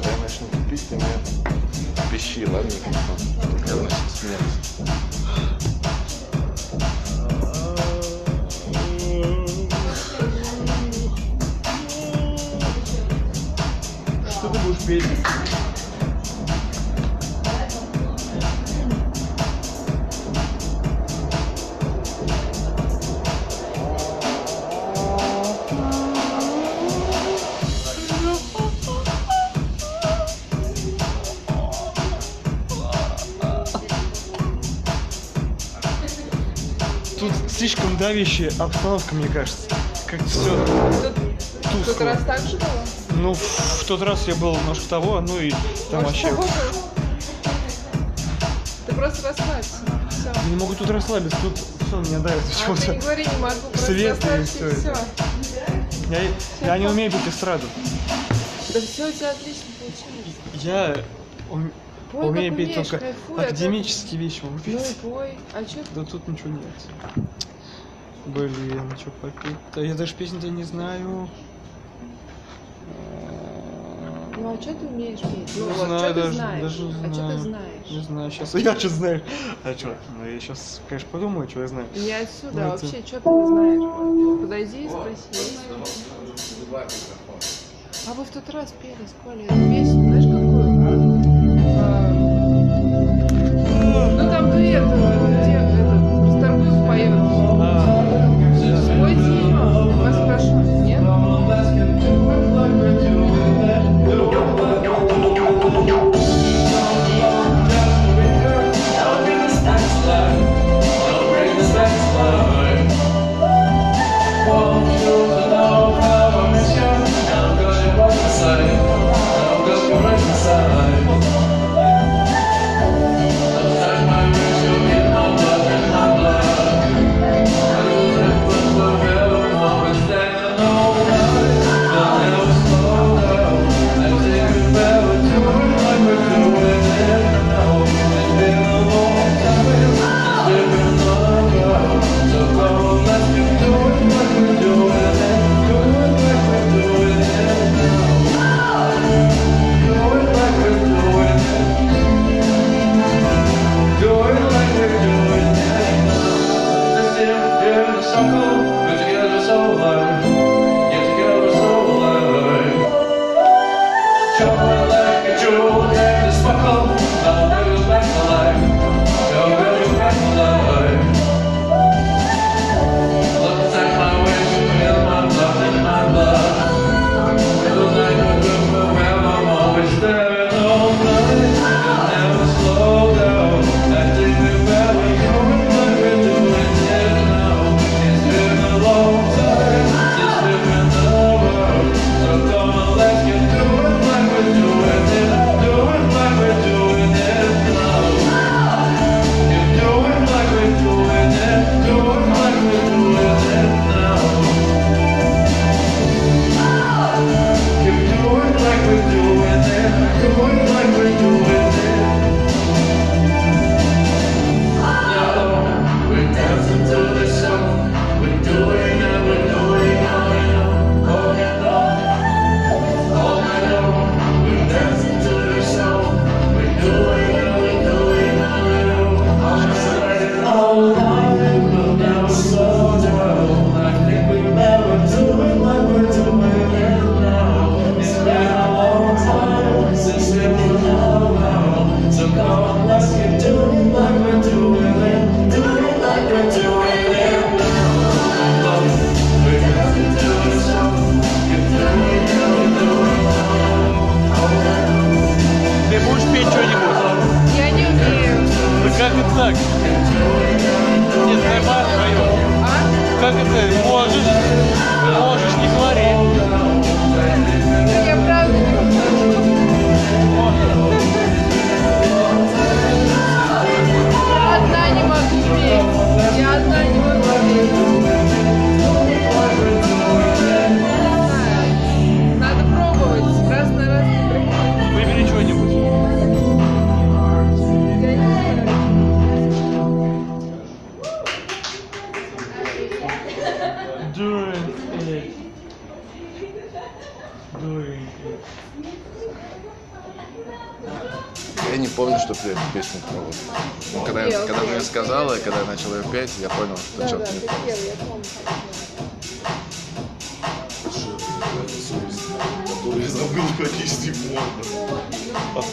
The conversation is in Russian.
когда я начну пить, ты мне пищи, ладно? Я начну смеяться. Что ты будешь петь? Тут слишком давящая обстановка, мне кажется. Как все В тот раз так же было? Ну, в, в тот раз я был немножко того, ну и там Может, вообще... Ты просто расслабься. Все. Я не могу тут расслабиться, тут все мне давится А ты почему-то. не говори, не могу, просто Свет и всё и все. Я, я не умею петь эстраду. Да все у тебя отлично получилось. Я ум- Пой, умею как петь умеешь, только кайфуй, а академические вещи могу Ну петь. пой. А что Да тут ничего нет. Блин, что попеть? Да я даже песни-то не знаю. Ну а что ты умеешь петь? Ну Не вот, знаю что ты даже, знаешь? даже не а что ты знаю. знаешь? Не знаю, сейчас. Я что знаю? А что? Ну я сейчас, конечно, подумаю, что я знаю. Не отсюда, Ну, а это- вообще, что ты знаешь? Вот, Подойди и спроси. А вы в тот раз пели с Колей эту песню, also 생각했어요. Я не помню, что ты эту песню пела. Ну, когда, я, когда ты мне сказала, и когда я начал ее петь, я понял, что да, что да, ты пела, я помню. Который забыл практически можно.